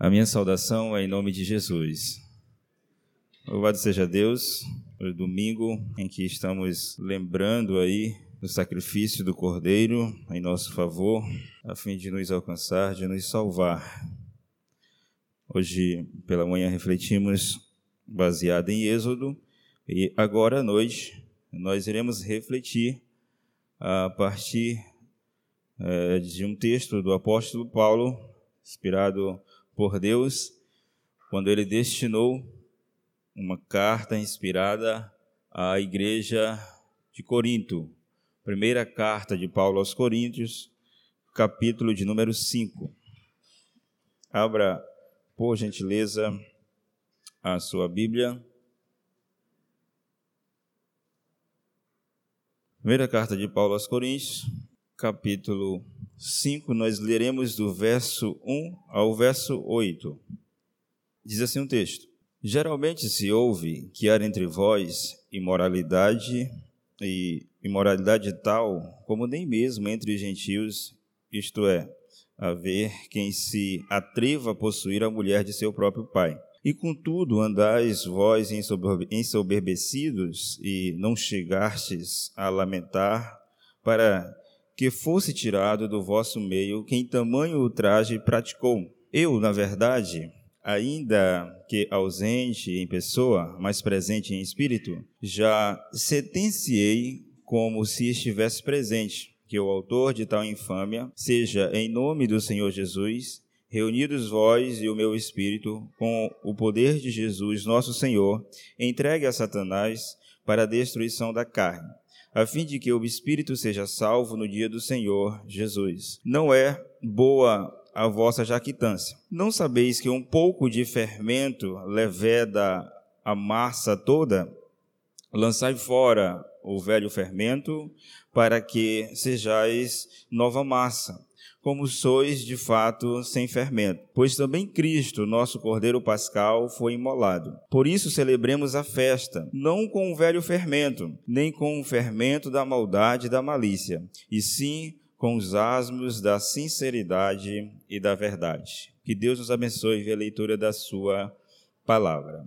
A minha saudação é em nome de Jesus. Louvado seja Deus, o domingo em que estamos lembrando aí do sacrifício do Cordeiro em nosso favor, a fim de nos alcançar, de nos salvar. Hoje pela manhã refletimos baseado em Êxodo e agora à noite nós iremos refletir a partir é, de um texto do apóstolo Paulo, inspirado por Deus quando ele destinou uma carta inspirada à igreja de Corinto. Primeira carta de Paulo aos Coríntios, capítulo de número 5. Abra, por gentileza, a sua Bíblia. Primeira carta de Paulo aos Coríntios, capítulo 5, nós leremos do verso 1 ao verso 8. Diz assim o um texto: Geralmente se ouve que há entre vós imoralidade e imoralidade tal como nem mesmo entre os gentios, isto é, haver quem se atreva a possuir a mulher de seu próprio pai. E contudo andais vós ensoberbecidos e não chegastes a lamentar para que fosse tirado do vosso meio quem tamanho ultraje praticou. Eu, na verdade, ainda que ausente em pessoa, mas presente em espírito, já sentenciei como se estivesse presente, que o autor de tal infâmia seja, em nome do Senhor Jesus, reunidos vós e o meu espírito, com o poder de Jesus, nosso Senhor, entregue a Satanás para a destruição da carne a fim de que o espírito seja salvo no dia do Senhor Jesus. Não é boa a vossa jactância. Não sabeis que um pouco de fermento leveda a massa toda? Lançai fora o velho fermento, para que sejais nova massa como sois de fato sem fermento. Pois também Cristo, nosso Cordeiro Pascal, foi imolado. Por isso celebremos a festa, não com o velho fermento, nem com o fermento da maldade e da malícia, e sim com os asmos da sinceridade e da verdade. Que Deus nos abençoe a leitura da sua palavra.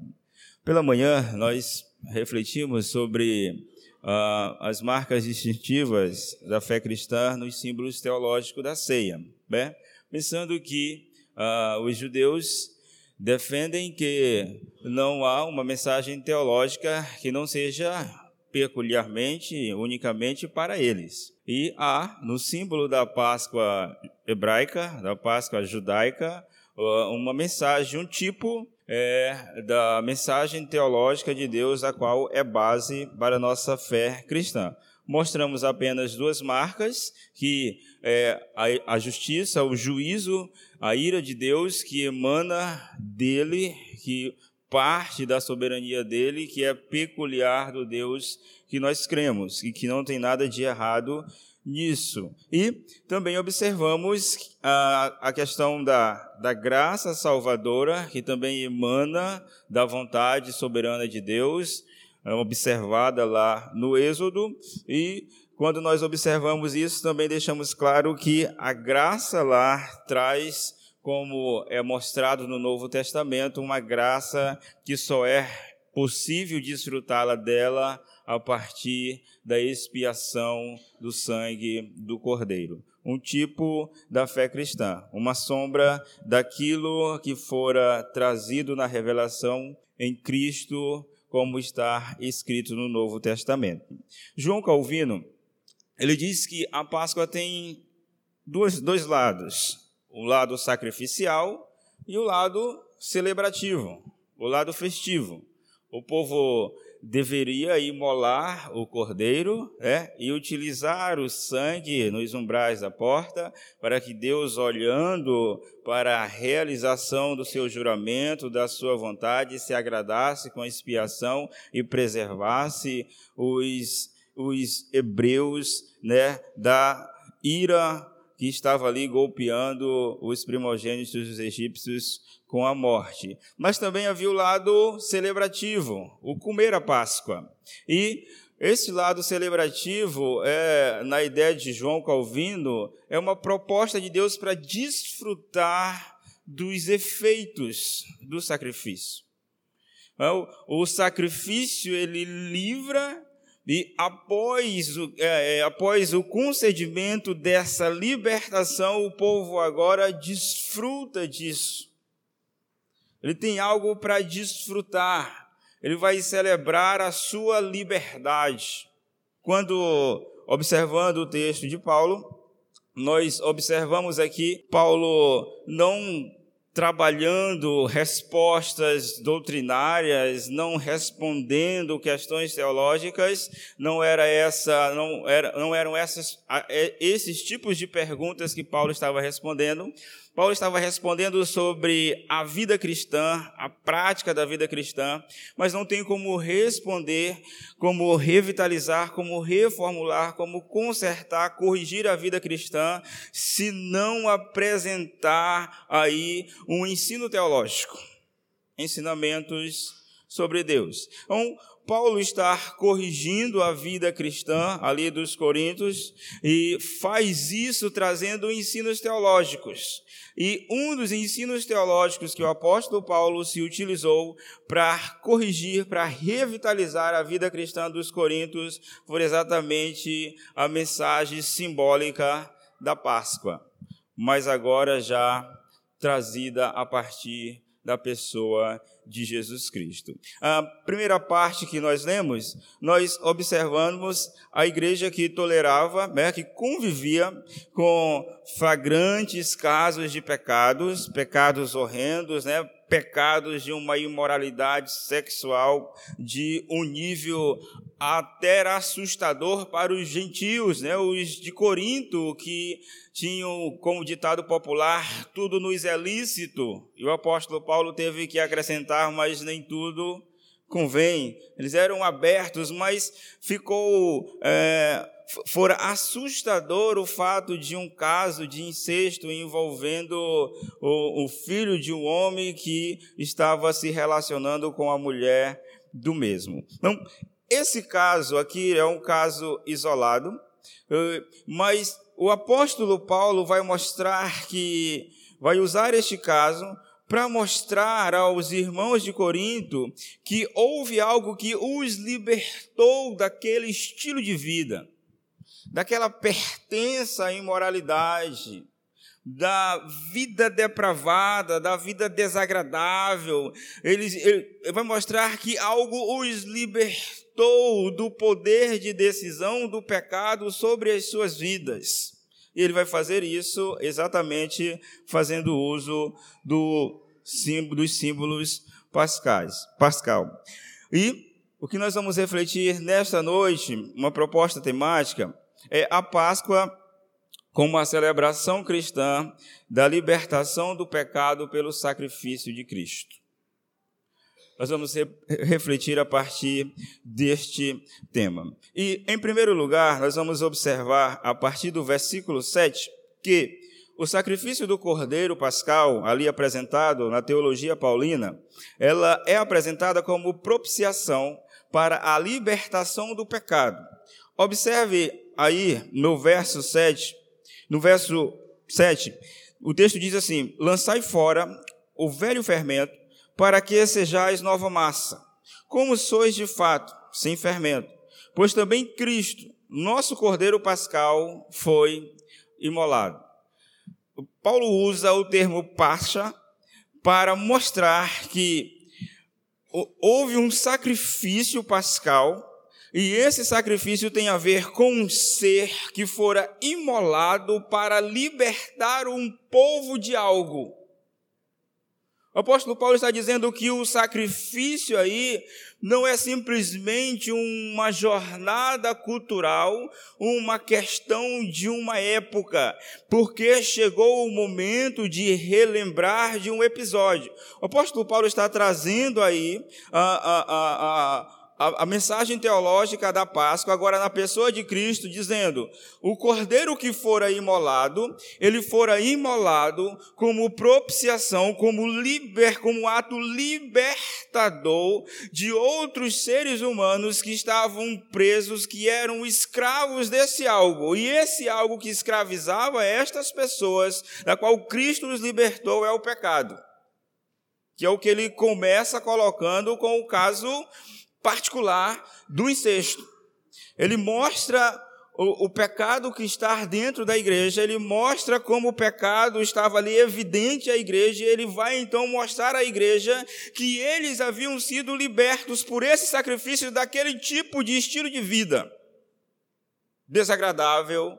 Pela manhã, nós refletimos sobre uh, as marcas distintivas da fé cristã nos símbolos teológicos da ceia, né? pensando que uh, os judeus defendem que não há uma mensagem teológica que não seja peculiarmente, unicamente para eles. E há, no símbolo da Páscoa hebraica, da Páscoa judaica, uma mensagem, um tipo é, da mensagem teológica de Deus, a qual é base para a nossa fé cristã. Mostramos apenas duas marcas, que é a, a justiça, o juízo, a ira de Deus que emana dele, que parte da soberania dele, que é peculiar do Deus que nós cremos e que não tem nada de errado nisso. E também observamos a, a questão da, da graça salvadora, que também emana da vontade soberana de Deus, é observada lá no Êxodo, e quando nós observamos isso, também deixamos claro que a graça lá traz, como é mostrado no Novo Testamento, uma graça que só é possível desfrutá-la dela a partir da expiação do sangue do Cordeiro. Um tipo da fé cristã, uma sombra daquilo que fora trazido na revelação em Cristo, como está escrito no Novo Testamento. João Calvino, ele diz que a Páscoa tem dois, dois lados: o lado sacrificial e o lado celebrativo, o lado festivo. O povo deveria imolar o cordeiro é, e utilizar o sangue nos umbrais da porta, para que Deus, olhando para a realização do seu juramento, da sua vontade, se agradasse com a expiação e preservasse os, os hebreus né, da ira que estava ali golpeando os primogênitos dos egípcios com a morte. Mas também havia o lado celebrativo, o comer a Páscoa. E esse lado celebrativo, é, na ideia de João Calvino, é uma proposta de Deus para desfrutar dos efeitos do sacrifício. O sacrifício ele livra e após o, é, é, após o concedimento dessa libertação, o povo agora desfruta disso. Ele tem algo para desfrutar. Ele vai celebrar a sua liberdade. Quando observando o texto de Paulo, nós observamos aqui Paulo não trabalhando respostas doutrinárias, não respondendo questões teológicas, não era essa, não, era, não eram essas, é, esses tipos de perguntas que Paulo estava respondendo, Paulo estava respondendo sobre a vida cristã, a prática da vida cristã, mas não tem como responder, como revitalizar, como reformular, como consertar, corrigir a vida cristã, se não apresentar aí um ensino teológico, ensinamentos sobre Deus. Então, Paulo está corrigindo a vida cristã ali dos Coríntios e faz isso trazendo ensinos teológicos. E um dos ensinos teológicos que o apóstolo Paulo se utilizou para corrigir, para revitalizar a vida cristã dos Coríntios, foi exatamente a mensagem simbólica da Páscoa, mas agora já trazida a partir da pessoa de Jesus Cristo. A primeira parte que nós lemos, nós observamos a igreja que tolerava, né, que convivia com flagrantes casos de pecados, pecados horrendos, né, pecados de uma imoralidade sexual de um nível até assustador para os gentios, né, os de Corinto, que tinham como ditado popular, tudo nos é lícito. E o apóstolo Paulo teve que acrescentar, mas nem tudo convém. Eles eram abertos, mas ficou. É, assustador o fato de um caso de incesto envolvendo o, o filho de um homem que estava se relacionando com a mulher do mesmo. Então, esse caso aqui é um caso isolado, eh, mas o apóstolo Paulo vai mostrar que vai usar este caso para mostrar aos irmãos de Corinto que houve algo que os libertou daquele estilo de vida, daquela pertença à imoralidade, da vida depravada, da vida desagradável. Ele, ele vai mostrar que algo os libertou do poder de decisão do pecado sobre as suas vidas. E ele vai fazer isso exatamente fazendo uso do símbolo, dos símbolos pascais, pascal. E o que nós vamos refletir nesta noite, uma proposta temática, é a Páscoa como a celebração cristã da libertação do pecado pelo sacrifício de Cristo. Nós vamos re refletir a partir deste tema. E, em primeiro lugar, nós vamos observar, a partir do versículo 7, que o sacrifício do cordeiro pascal, ali apresentado na teologia paulina, ela é apresentada como propiciação para a libertação do pecado. Observe aí no verso 7, no verso 7, o texto diz assim: Lançai fora o velho fermento, para que sejais nova massa, como sois de fato, sem fermento. Pois também Cristo, nosso Cordeiro Pascal, foi imolado. Paulo usa o termo pascha para mostrar que houve um sacrifício pascal e esse sacrifício tem a ver com um ser que fora imolado para libertar um povo de algo. O apóstolo Paulo está dizendo que o sacrifício aí não é simplesmente uma jornada cultural, uma questão de uma época, porque chegou o momento de relembrar de um episódio. O apóstolo Paulo está trazendo aí a, a, a, a, a, mensagem teológica da Páscoa, agora na pessoa de Cristo, dizendo: o cordeiro que fora imolado, ele fora imolado como propiciação, como, liber, como ato libertador de outros seres humanos que estavam presos, que eram escravos desse algo. E esse algo que escravizava estas pessoas, da qual Cristo os libertou, é o pecado. Que é o que ele começa colocando com o caso particular do incesto. Ele mostra o, o, pecado que está dentro da igreja, ele mostra como o pecado estava ali evidente à igreja, e ele vai então mostrar à igreja que eles haviam sido libertos por esse sacrifício daquele tipo de estilo de vida desagradável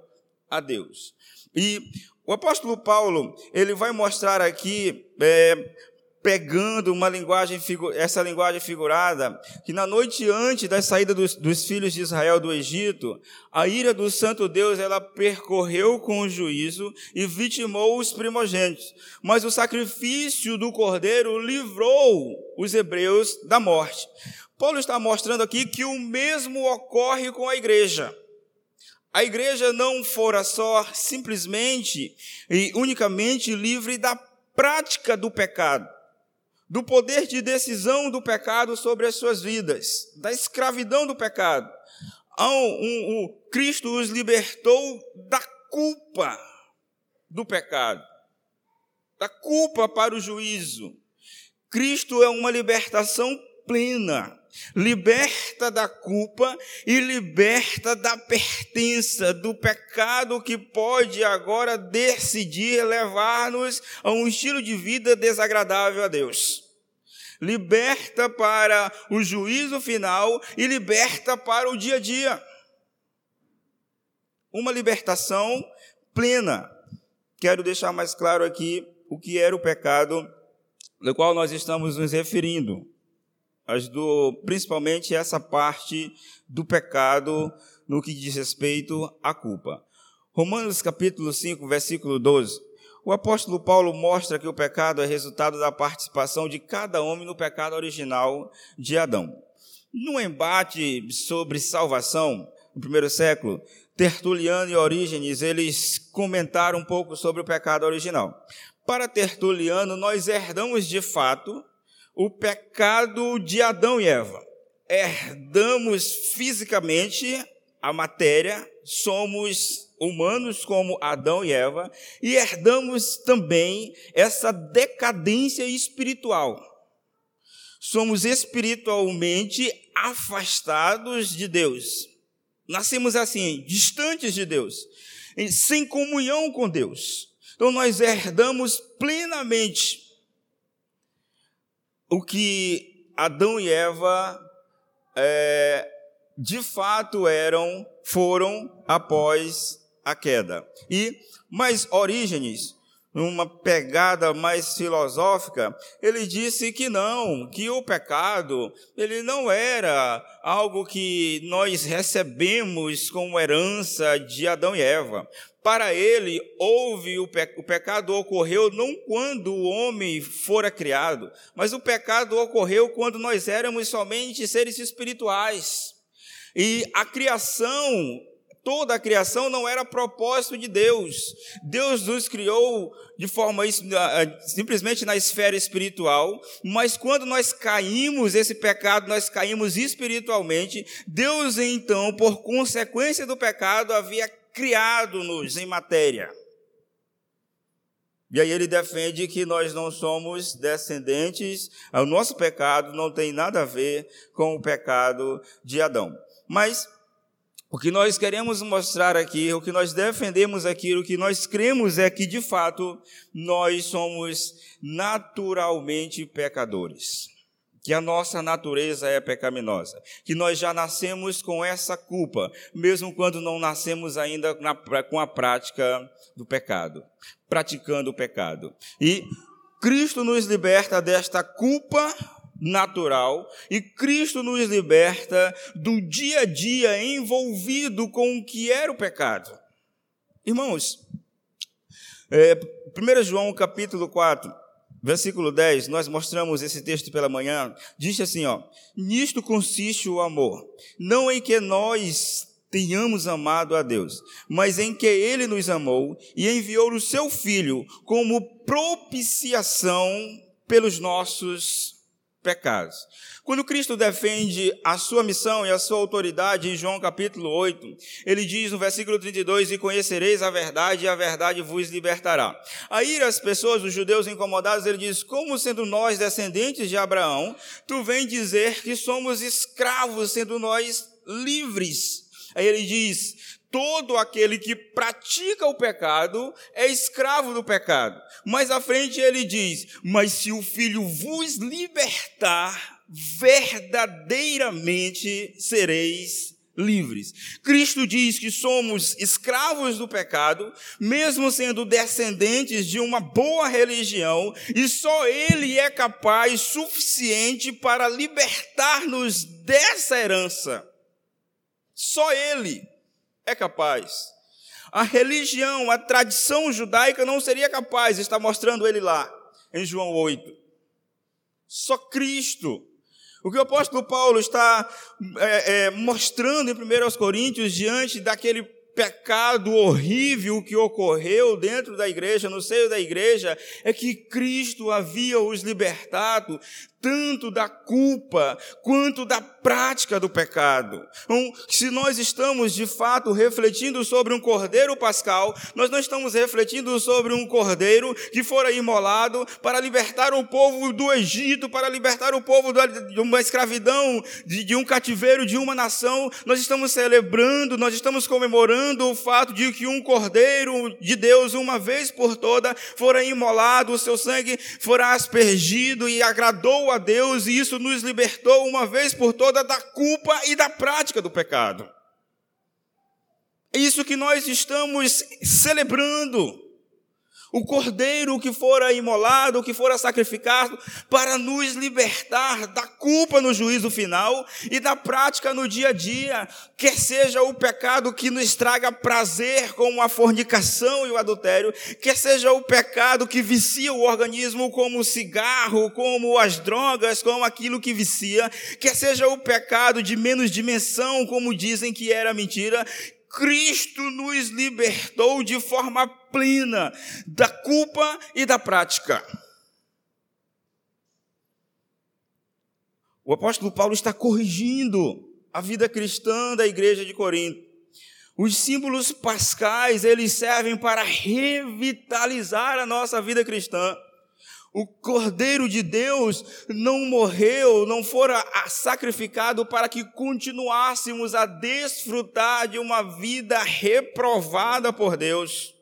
a Deus. E o apóstolo Paulo, ele vai mostrar aqui é, pegando uma linguagem, essa linguagem figurada, que na noite antes da saída dos, dos, filhos de Israel do Egito, a ira do santo Deus, ela percorreu com o juízo e vitimou os primogênitos. Mas o sacrifício do cordeiro livrou os hebreus da morte. Paulo está mostrando aqui que o mesmo ocorre com a igreja. A igreja não fora só simplesmente e unicamente livre da prática do pecado, do poder de decisão do pecado sobre as suas vidas, da escravidão do pecado. Um, Cristo os libertou da culpa do pecado, da culpa para o juízo. Cristo é uma libertação plena, liberta da culpa e liberta da pertença, do pecado que pode agora decidir levar-nos a um estilo de vida desagradável a Deus liberta para o juízo final e liberta para o dia a dia. Uma libertação plena. Quero deixar mais claro aqui o que era o pecado do qual nós estamos nos referindo. As do, principalmente essa parte do pecado no que diz respeito à culpa. Romanos capítulo 5, versículo 12 o apóstolo Paulo mostra que o pecado é resultado da participação de cada homem no pecado original de Adão. No embate sobre salvação, no primeiro século, Tertuliano e Orígenes, eles comentaram um pouco sobre o pecado original. Para Tertuliano, nós herdamos de fato o pecado de Adão e Eva. Herdamos fisicamente a matéria, somos humanos como Adão e Eva, e herdamos também essa decadência espiritual. Somos espiritualmente afastados de Deus. Nascemos assim, distantes de Deus, sem comunhão com Deus. Então nós herdamos plenamente o que Adão e Eva é, de fato eram, foram após a queda. E, mas Orígenes, numa pegada mais filosófica, ele disse que não, que o pecado, ele não era algo que nós recebemos como herança de Adão e Eva. Para ele, houve o, pe o pecado ocorreu não quando o homem fora criado, mas o pecado ocorreu quando nós éramos somente seres espirituais. E a criação toda a criação não era propósito de Deus. Deus nos criou de forma simplesmente na esfera espiritual, mas quando nós caímos esse pecado, nós caímos espiritualmente. Deus então, por consequência do pecado, havia criado-nos em matéria. E aí ele defende que nós não somos descendentes, o nosso pecado não tem nada a ver com o pecado de Adão. Mas o que nós queremos mostrar aqui, o que nós defendemos aqui, o que nós cremos é que, de fato, nós somos naturalmente pecadores. Que a nossa natureza é pecaminosa. Que nós já nascemos com essa culpa, mesmo quando não nascemos ainda na, com a prática do pecado, praticando o pecado. E Cristo nos liberta desta culpa natural e Cristo nos liberta do dia a dia envolvido com o que era o pecado. Irmãos, é, 1 João capítulo 4, versículo 10, nós mostramos esse texto pela manhã, diz assim, ó: "Nisto consiste o amor, não em que nós tenhamos amado a Deus, mas em que ele nos amou e enviou o seu filho como propiciação pelos nossos pecados." Quando Cristo defende a sua missão e a sua autoridade em João capítulo 8, ele diz no versículo 32: E conhecereis a verdade, e a verdade vos libertará. Aí as pessoas, os judeus incomodados, ele diz: Como sendo nós descendentes de Abraão, tu vem dizer que somos escravos, sendo nós livres. Aí ele diz: todo aquele que pratica o pecado é escravo do pecado. Mais à frente ele diz: Mas se o filho vos libertar, verdadeiramente sereis livres. Cristo diz que somos escravos do pecado, mesmo sendo descendentes de uma boa religião, e só Ele é capaz suficiente para libertar-nos dessa herança. Só Ele é capaz. A religião, a tradição judaica não seria capaz, está mostrando ele lá, em João 8. Só Cristo o que o apóstolo Paulo está é, é, mostrando em 1 Coríntios, diante daquele pecado horrível que ocorreu dentro da igreja, no seio da igreja, é que Cristo havia os libertado tanto da culpa quanto da prática do pecado. Então, se nós estamos de fato refletindo sobre um cordeiro pascal, nós não estamos refletindo sobre um cordeiro que fora imolado para libertar o povo do Egito, para libertar o povo de uma escravidão, de, de um cativeiro de uma nação. Nós estamos celebrando, nós estamos comemorando o fato de que um cordeiro de Deus, uma vez por toda, fora imolado, o seu sangue fora aspergido e agradou a a Deus e isso nos libertou uma vez por toda da culpa e da prática do pecado. É isso que nós estamos celebrando o cordeiro que fora imolado, que fora sacrificado, para nos libertar da culpa no juízo final e da prática no dia a dia, quer seja o pecado que nos traga prazer, como a fornicação e o adultério, quer seja o pecado que vicia o organismo, como o cigarro, como as drogas, como aquilo que vicia, quer seja o pecado de menos dimensão, como dizem que era mentira, Cristo nos libertou de forma plena da culpa e da prática. O apóstolo Paulo está corrigindo a vida cristã da igreja de Corinto. Os símbolos pascais, eles servem para revitalizar a nossa vida cristã. O Cordeiro de Deus não morreu, não fora sacrificado para que continuássemos a desfrutar de uma vida reprovada por Deus.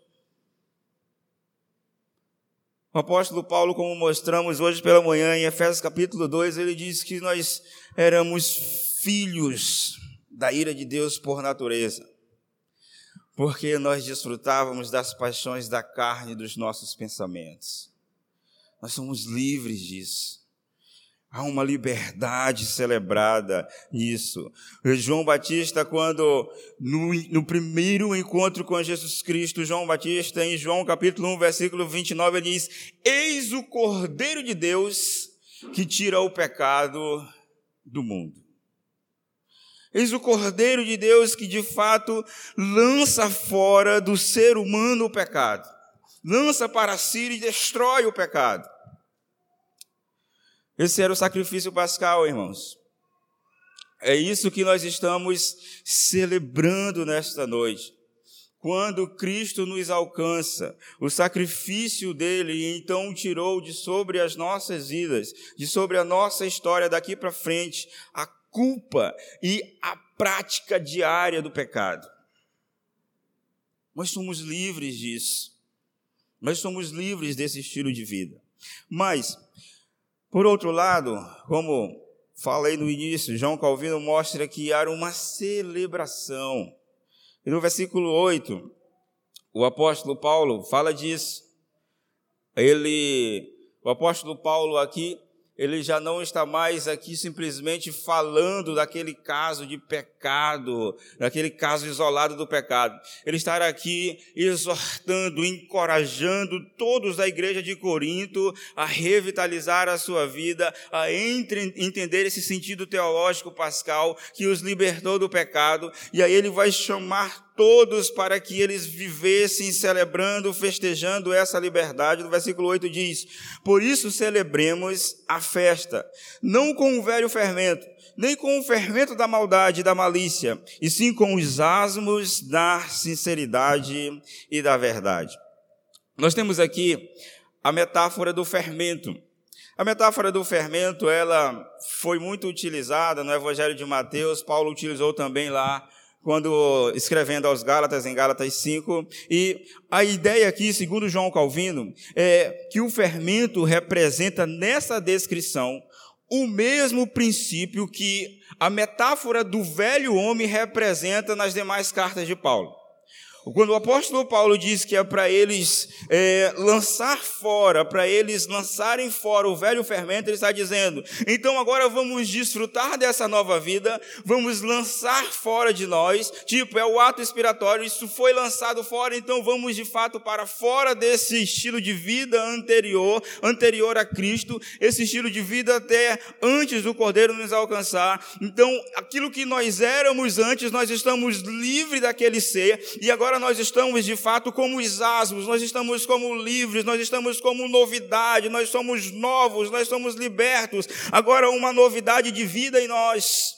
O apóstolo Paulo, como mostramos hoje pela manhã em Efésios capítulo 2, ele diz que nós éramos filhos da ira de Deus por natureza, porque nós desfrutávamos das paixões da carne e dos nossos pensamentos. Nós somos livres disso. Há uma liberdade celebrada nisso. João Batista, quando no, no, primeiro encontro com Jesus Cristo, João Batista, em João capítulo 1, versículo 29, ele diz: Eis o Cordeiro de Deus que tira o pecado do mundo. Eis o Cordeiro de Deus que de fato lança fora do ser humano o pecado, lança para si e destrói o pecado. Esse era o sacrifício pascal, irmãos. É isso que nós estamos celebrando nesta noite. Quando Cristo nos alcança, o sacrifício dele então tirou de sobre as nossas vidas, de sobre a nossa história daqui para frente, a culpa e a prática diária do pecado. Nós somos livres disso. Nós somos livres desse estilo de vida. Mas por outro lado, como falei no início, João Calvino mostra que há uma celebração. E no versículo 8, o apóstolo Paulo fala disso. Ele, o apóstolo Paulo aqui, ele já não está mais aqui simplesmente falando daquele caso de pecado, daquele caso isolado do pecado. Ele está aqui exortando, encorajando todos da igreja de Corinto a revitalizar a sua vida, a entre, entender esse sentido teológico pascal que os libertou do pecado, e aí ele vai chamar todos para que eles vivessem celebrando, festejando essa liberdade. No versículo 8 diz: Por isso celebremos a festa, não com o velho fermento, nem com o fermento da maldade e da malícia, e sim com os asmos da sinceridade e da verdade. Nós temos aqui a metáfora do fermento. A metáfora do fermento, ela foi muito utilizada no Evangelho de Mateus, Paulo utilizou também lá quando escrevendo aos Gálatas, em Gálatas 5, e a ideia aqui, segundo João Calvino, é que o fermento representa nessa descrição o mesmo princípio que a metáfora do velho homem representa nas demais cartas de Paulo. Quando o apóstolo Paulo diz que é para eles é, lançar fora, para eles lançarem fora o velho fermento, ele está dizendo: então agora vamos desfrutar dessa nova vida, vamos lançar fora de nós, tipo, é o ato expiratório, isso foi lançado fora, então vamos de fato para fora desse estilo de vida anterior, anterior a Cristo, esse estilo de vida até antes do Cordeiro nos alcançar. Então, aquilo que nós éramos antes, nós estamos livres daquele ser, e agora agora nós estamos de fato como os asmos, nós estamos como livres, nós estamos como novidade, nós somos novos, nós somos libertos. Agora uma novidade de vida em nós.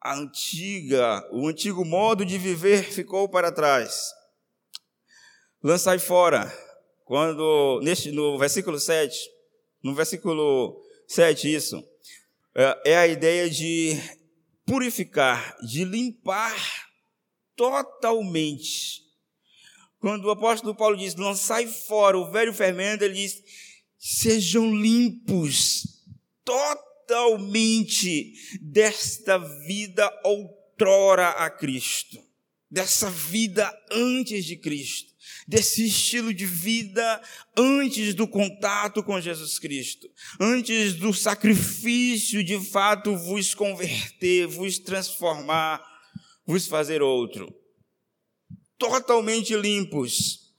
A antiga, o antigo modo de viver ficou para trás. Lançai fora. Quando neste no versículo 7, no versículo 7 isso é, é a ideia de purificar, de limpar totalmente. Quando o apóstolo Paulo diz, lançai fora o velho fermento, ele diz, sejam limpos totalmente desta vida outrora a Cristo, dessa vida antes de Cristo desse estilo de vida antes do contato com Jesus Cristo, antes do sacrifício de fato vos converter, vos transformar, vos fazer outro. Totalmente limpos,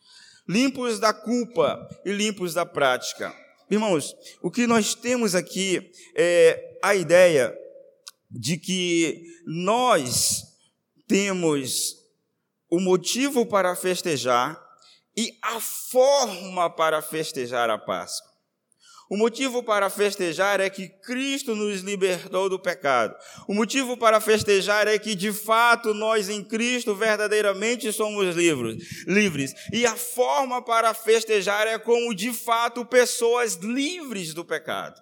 limpos da culpa e limpos da prática. Irmãos, o que nós temos aqui é a ideia de que nós temos o motivo para festejar e a forma para festejar a Páscoa. O motivo para festejar é que Cristo nos libertou do pecado. O motivo para festejar é que, de fato, nós em Cristo verdadeiramente somos livres. livres. E a forma para festejar é como, de fato, pessoas livres do pecado.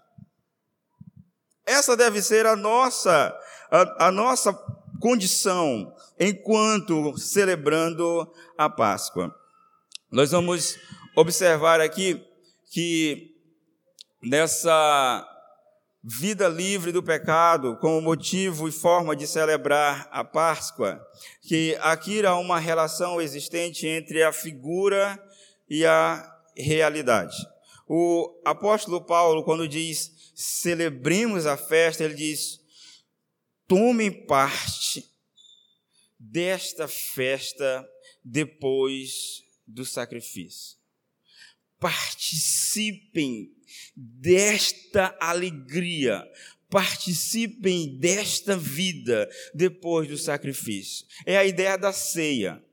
Essa deve ser a nossa, a, a nossa condição enquanto celebrando a Páscoa. Nós vamos observar aqui que nessa vida livre do pecado, como motivo e forma de celebrar a Páscoa, que aqui há uma relação existente entre a figura e a realidade. O apóstolo Paulo, quando diz celebremos a festa, ele diz: tomem parte desta festa depois do sacrifício. Participem desta alegria, participem desta vida depois do sacrifício. É a ideia da ceia.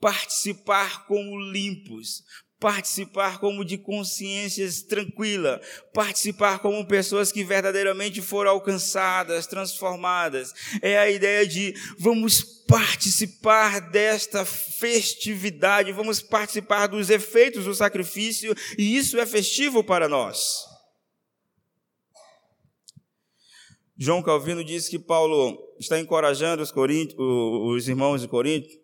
Participar como limpos, participar como de consciências tranquila, participar como pessoas que verdadeiramente foram alcançadas, transformadas. É a ideia de vamos participar desta festividade, vamos participar dos efeitos do sacrifício, e isso é festivo para nós. João Calvino diz que Paulo está encorajando os, os irmãos de Corinto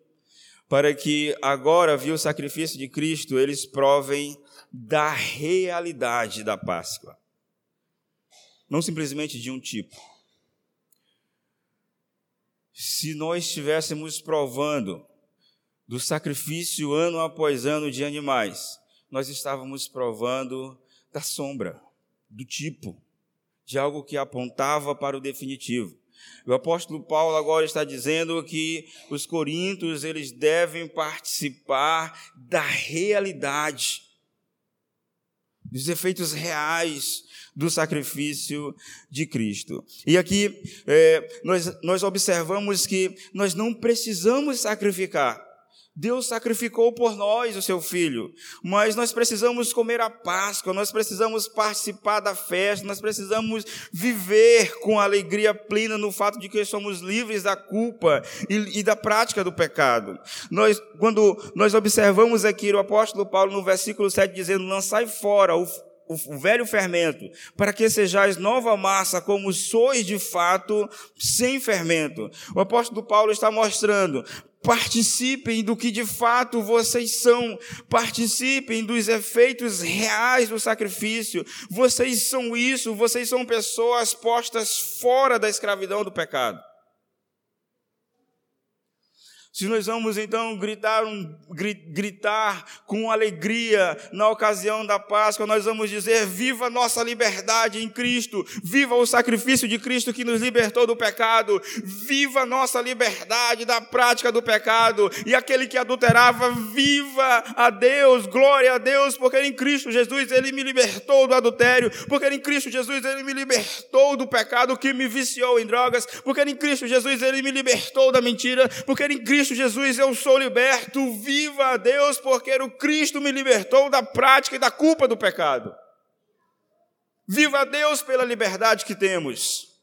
para que agora, viu o sacrifício de Cristo, eles provem da realidade da Páscoa. Não simplesmente de um tipo se nós estivéssemos provando do sacrifício ano após ano de animais, nós estávamos provando da sombra, do tipo, de algo que apontava para o definitivo. O apóstolo Paulo agora está dizendo que os coríntios eles devem participar da realidade, dos efeitos reais do sacrifício de Cristo. E aqui é, nós, nós observamos que nós não precisamos sacrificar. Deus sacrificou por nós o seu filho, mas nós precisamos comer a Páscoa, nós precisamos participar da festa, nós precisamos viver com alegria plena no fato de que somos livres da culpa e, e da prática do pecado. Nós, quando nós observamos aqui o apóstolo Paulo no versículo 7 dizendo: Lançai fora o o velho fermento, para que sejais nova massa, como sois de fato, sem fermento. O apóstolo Paulo está mostrando, participem do que de fato vocês são, participem dos efeitos reais do sacrifício. Vocês são isso, vocês são pessoas postas fora da escravidão do pecado. Se nós vamos então gritar, um, gritar com alegria na ocasião da Páscoa, nós vamos dizer: Viva nossa liberdade em Cristo, viva o sacrifício de Cristo que nos libertou do pecado, viva nossa liberdade da prática do pecado, e aquele que adulterava, viva a Deus, glória a Deus, porque em Cristo Jesus ele me libertou do adultério, porque em Cristo Jesus ele me libertou do pecado que me viciou em drogas, porque em Cristo Jesus ele me libertou da mentira, porque em Cristo Cristo Jesus eu sou liberto, viva a Deus, porque o Cristo me libertou da prática e da culpa do pecado. Viva a Deus pela liberdade que temos.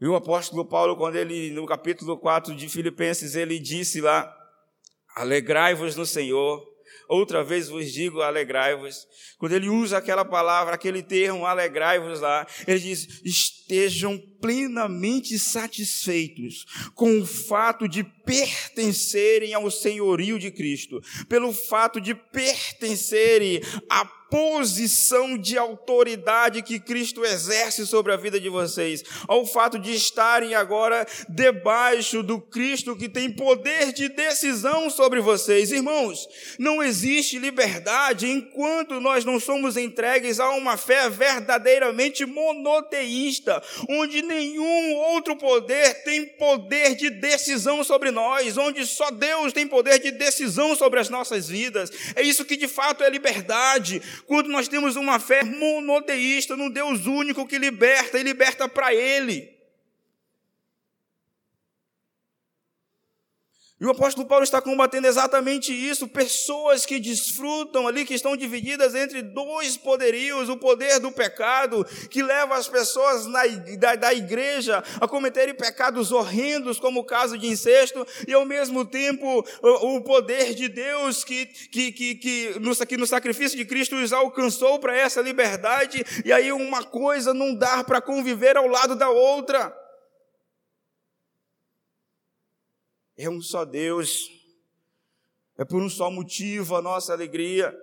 E o apóstolo Paulo, quando ele, no capítulo 4 de Filipenses, ele disse lá: Alegrai-vos no Senhor. Outra vez vos digo, alegrai-vos. Quando ele usa aquela palavra, aquele termo, alegrai-vos lá, ele diz: estejam plenamente satisfeitos com o fato de pertencerem ao senhorio de Cristo, pelo fato de pertencerem à posição de autoridade que Cristo exerce sobre a vida de vocês, ao fato de estarem agora debaixo do Cristo que tem poder de decisão sobre vocês. Irmãos, não existe liberdade enquanto nós não somos entregues a uma fé verdadeiramente monoteísta, onde nenhum outro poder tem poder de decisão sobre nós, onde só Deus tem poder de decisão sobre as nossas vidas. É isso que de fato é liberdade. Quando nós temos uma fé monoteísta no Deus único que liberta e liberta para Ele. E o apóstolo Paulo está combatendo exatamente isso, pessoas que desfrutam ali, que estão divididas entre dois poderios, o poder do pecado, que leva as pessoas na, da, da igreja a cometerem pecados horrendos, como o caso de incesto, e ao mesmo tempo o, o poder de Deus que, que, que, que, no, que no sacrifício de Cristo os alcançou para essa liberdade, e aí uma coisa não dá para conviver ao lado da outra. É um só Deus. É por um só motivo a nossa alegria.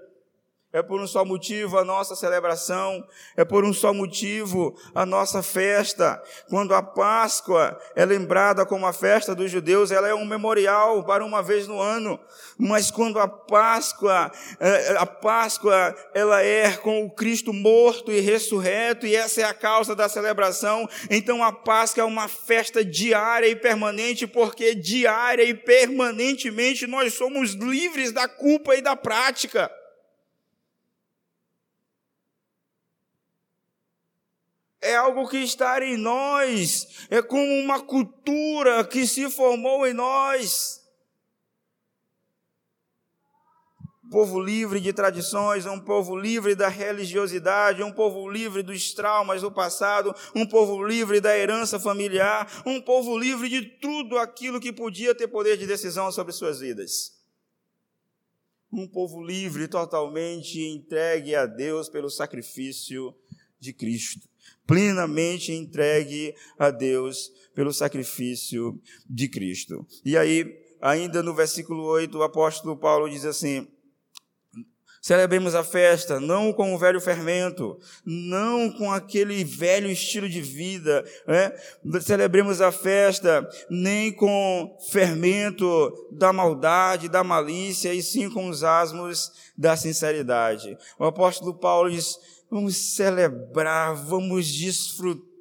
É por um só motivo a nossa celebração, é por um só motivo a nossa festa. Quando a Páscoa é lembrada como a festa dos judeus, ela é um memorial para uma vez no ano. Mas quando a Páscoa, é, a Páscoa, ela é com o Cristo morto e ressurreto, e essa é a causa da celebração, então a Páscoa é uma festa diária e permanente, porque diária e permanentemente nós somos livres da culpa e da prática. É algo que está em nós, é como uma cultura que se formou em nós. Um povo livre de tradições, um povo livre da religiosidade, um povo livre dos traumas do passado, um povo livre da herança familiar, um povo livre de tudo aquilo que podia ter poder de decisão sobre suas vidas. Um povo livre, totalmente entregue a Deus pelo sacrifício de Cristo plenamente entregue a Deus pelo sacrifício de Cristo. E aí, ainda no versículo 8, o apóstolo Paulo diz assim: Celebremos a festa não com o velho fermento, não com aquele velho estilo de vida. Né? Celebremos a festa nem com fermento da maldade, da malícia, e sim com os asmos da sinceridade. O apóstolo Paulo diz: vamos celebrar, vamos desfrutar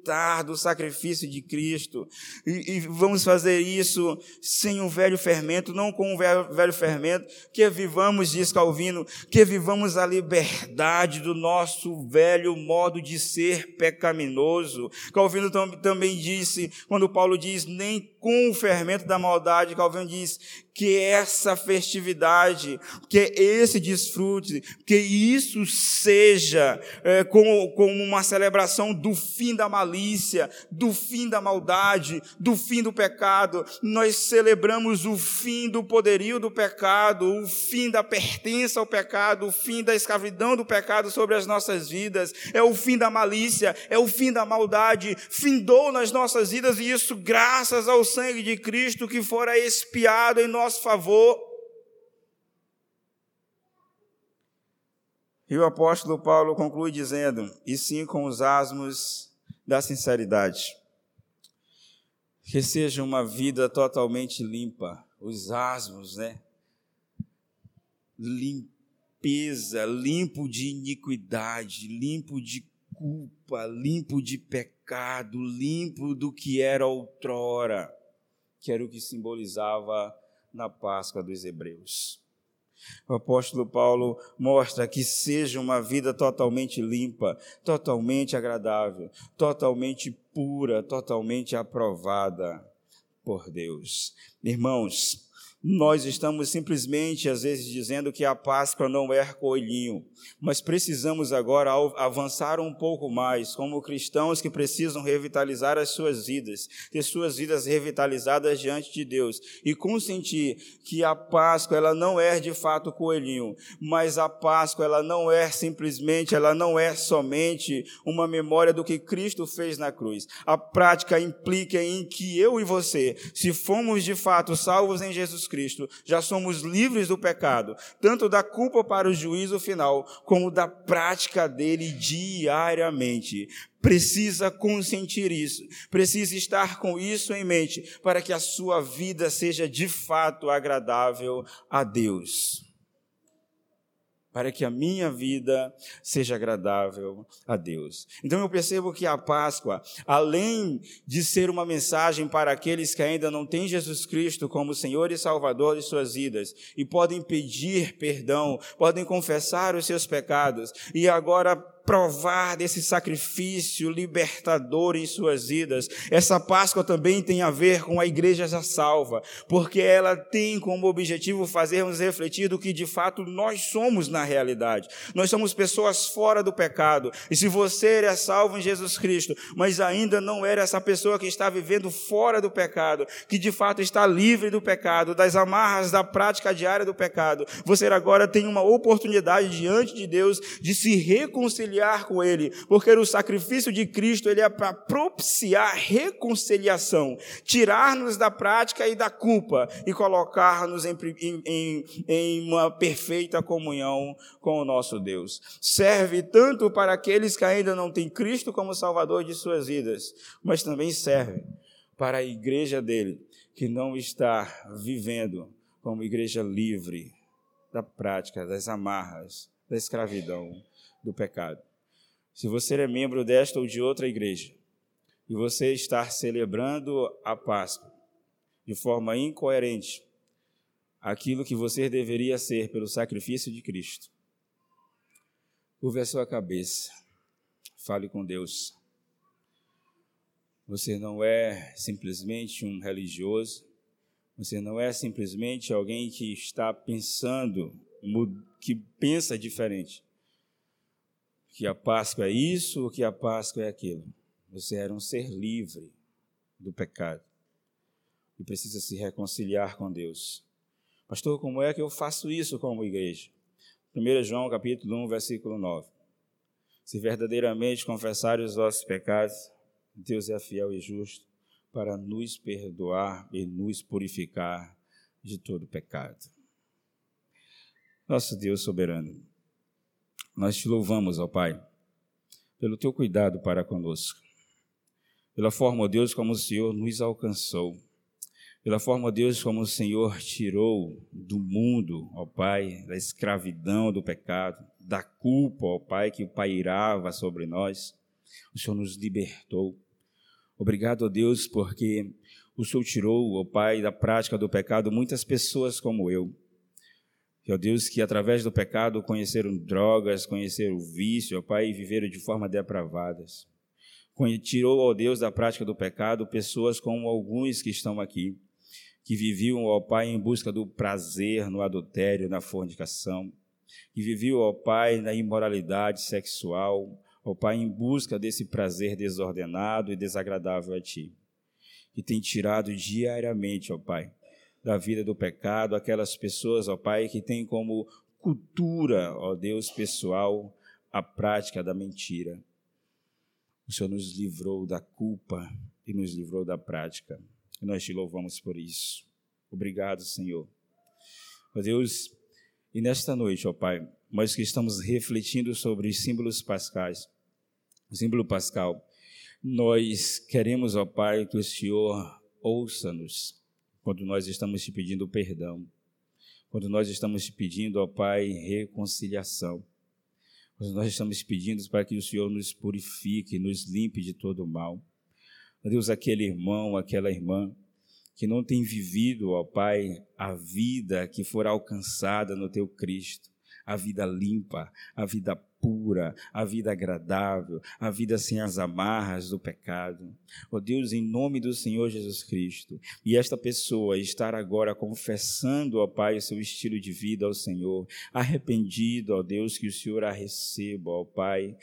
do sacrifício de Cristo. E, e, vamos fazer isso sem um velho fermento, não com um velho, velho fermento, que vivamos, diz Calvino, que vivamos a liberdade do nosso velho modo de ser pecaminoso. Calvino tam, também disse, quando Paulo diz, nem com o fermento da maldade, Calvino diz que essa festividade, que esse desfrute, que isso seja é, como, como uma celebração do fim da malícia, do fim da maldade, do fim do pecado. Nós celebramos o fim do poderio do pecado, o fim da pertença ao pecado, o fim da escravidão do pecado sobre as nossas vidas. É o fim da malícia, é o fim da maldade. Findou nas nossas vidas e isso graças ao sangue de Cristo que fora expiado em nosso favor. E o apóstolo Paulo conclui dizendo: e sim com os asmos da sinceridade. Que seja uma vida totalmente limpa, os asmos, né? Limpeza, limpo de iniquidade, limpo de culpa, limpo de pecado, limpo do que era outrora, que era o que simbolizava na Páscoa dos Hebreus. O apóstolo Paulo mostra que seja uma vida totalmente limpa, totalmente agradável, totalmente pura, totalmente aprovada por Deus. Irmãos, nós estamos simplesmente, às vezes, dizendo que a Páscoa não é coelhinho, mas precisamos agora avançar um pouco mais, como cristãos que precisam revitalizar as suas vidas, ter suas vidas revitalizadas diante de Deus e consentir que a Páscoa ela não é de fato coelhinho, mas a Páscoa ela não é simplesmente, ela não é somente uma memória do que Cristo fez na cruz. A prática implica em que eu e você, se fomos de fato salvos em Jesus Cristo, Cristo, já somos livres do pecado, tanto da culpa para o juízo final, como da prática dele diariamente. Precisa consentir isso, precisa estar com isso em mente, para que a sua vida seja de fato agradável a Deus para que a minha vida seja agradável a Deus. Então eu percebo que a Páscoa, além de ser uma mensagem para aqueles que ainda não têm Jesus Cristo como Senhor e Salvador de suas vidas e podem pedir perdão, podem confessar os seus pecados e agora provar desse sacrifício libertador em suas vidas. Essa Páscoa também tem a ver com a igreja já salva, porque ela tem como objetivo fazermos refletir do que de fato nós somos na realidade. Nós somos pessoas fora do pecado. E se você é salvo em Jesus Cristo, mas ainda não era essa pessoa que está vivendo fora do pecado, que de fato está livre do pecado, das amarras da prática diária do pecado, você agora tem uma oportunidade diante de Deus de se reconciliar reconciliar com Ele, porque o sacrifício de Cristo ele é para propiciar reconciliação, tirar-nos da prática e da culpa e colocar-nos em, em, em uma perfeita comunhão com o nosso Deus. Serve tanto para aqueles que ainda não têm Cristo como Salvador de suas vidas, mas também serve para a igreja dele, que não está vivendo como igreja livre da prática, das amarras, da escravidão do pecado. Se você é membro desta ou de outra igreja e você está celebrando a Páscoa de forma incoerente, aquilo que você deveria ser pelo sacrifício de Cristo, curve a sua cabeça, fale com Deus. Você não é simplesmente um religioso, você não é simplesmente alguém que está pensando, que pensa diferente que a Páscoa é isso ou que a Páscoa é aquilo. Você era um ser livre do pecado e precisa se reconciliar com Deus. Pastor, como é que eu faço isso como igreja? 1 João capítulo 1, versículo 9. Se verdadeiramente confessarem os vossos pecados, Deus é fiel e justo para nos perdoar e nos purificar de todo pecado. Nosso Deus soberano, Nós te louvamos, ó Pai, pelo teu cuidado para conosco, pela forma, ó Deus, como o Senhor nos alcançou, pela forma, ó Deus, como o Senhor tirou do mundo, ó Pai, da escravidão do pecado, da culpa, ó Pai, que pairava sobre nós. O Senhor nos libertou. Obrigado, ó Deus, porque o Senhor tirou, ó Pai, da prática do pecado muitas pessoas como eu. Ó Deus, que através do pecado conheceram drogas, conheceram o vício, ó Pai, e viveram de forma depravadas. Tirou, ó Deus, da prática do pecado pessoas como alguns que estão aqui, que viviam, ó Pai, em busca do prazer no adultério, na fornicação, que viviam, ó Pai, na imoralidade sexual, ó Pai, em busca desse prazer desordenado e desagradável a Ti que tem tirado diariamente, ó Pai, da vida do pecado, aquelas pessoas, ó Pai, que têm como cultura, ó Deus, pessoal, a prática da mentira. O Senhor nos livrou da culpa e nos livrou da prática. E nós te louvamos por isso. Obrigado, Senhor. Ó Deus, e nesta noite, ó Pai, nós que estamos refletindo sobre os símbolos pascais, o símbolo pascal, nós queremos, ó Pai, que o Senhor ouça-nos quando nós estamos te pedindo perdão, quando nós estamos te pedindo, ó Pai, reconciliação, quando nós estamos pedindo para que o Senhor nos purifique, nos limpe de todo o mal. Deus, aquele irmão, aquela irmã que não tem vivido, ó Pai, a vida que for alcançada no teu Cristo, a vida limpa, a vida pura, a vida agradável, a vida sem as amarras do pecado. Ó oh Deus, em nome do Senhor Jesus Cristo, e esta pessoa estar agora confessando, ó Pai, o seu estilo de vida ao Senhor, arrependido, ó Deus, que o Senhor a receba, ó Pai,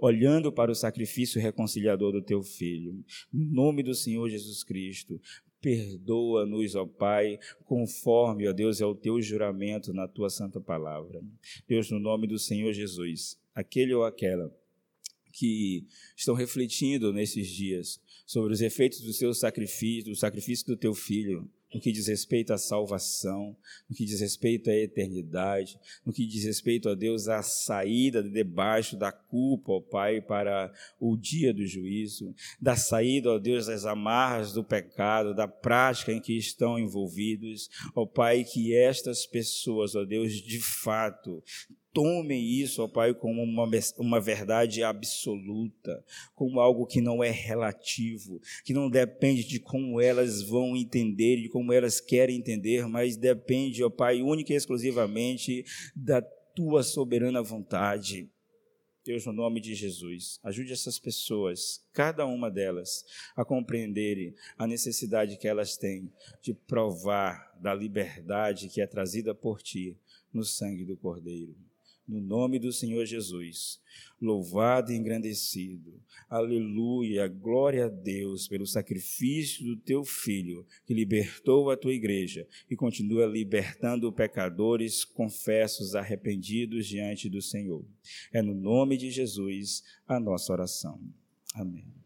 olhando para o sacrifício reconciliador do teu filho. Em nome do Senhor Jesus Cristo, Perdoa-nos, ó Pai, conforme, ó Deus, é o teu juramento na tua santa palavra. Deus, no nome do Senhor Jesus, aquele ou aquela que estão refletindo nesses dias sobre os efeitos do seu sacrifício, do sacrifício do teu filho, no que diz respeito à salvação, no que diz respeito à eternidade, no que diz respeito a Deus à saída de debaixo da culpa, ó Pai, para o dia do juízo, da saída, ó Deus, das amarras do pecado, da prática em que estão envolvidos, ó Pai, que estas pessoas, ó Deus, de fato tomem isso, ó Pai, como uma, uma verdade absoluta, como algo que não é relativo, que não depende de como elas vão entender, de como elas querem entender, mas depende, ó Pai, única e exclusivamente da tua soberana vontade. Deus, no nome de Jesus, ajude essas pessoas, cada uma delas, a compreenderem a necessidade que elas têm de provar da liberdade que é trazida por Ti no sangue do Cordeiro no nome do Senhor Jesus. Louvado e engrandecido. Aleluia. Glória a Deus pelo sacrifício do teu filho, que libertou a tua igreja e continua libertando pecadores confessos, arrependidos diante do Senhor. É no nome de Jesus a nossa oração. Amém.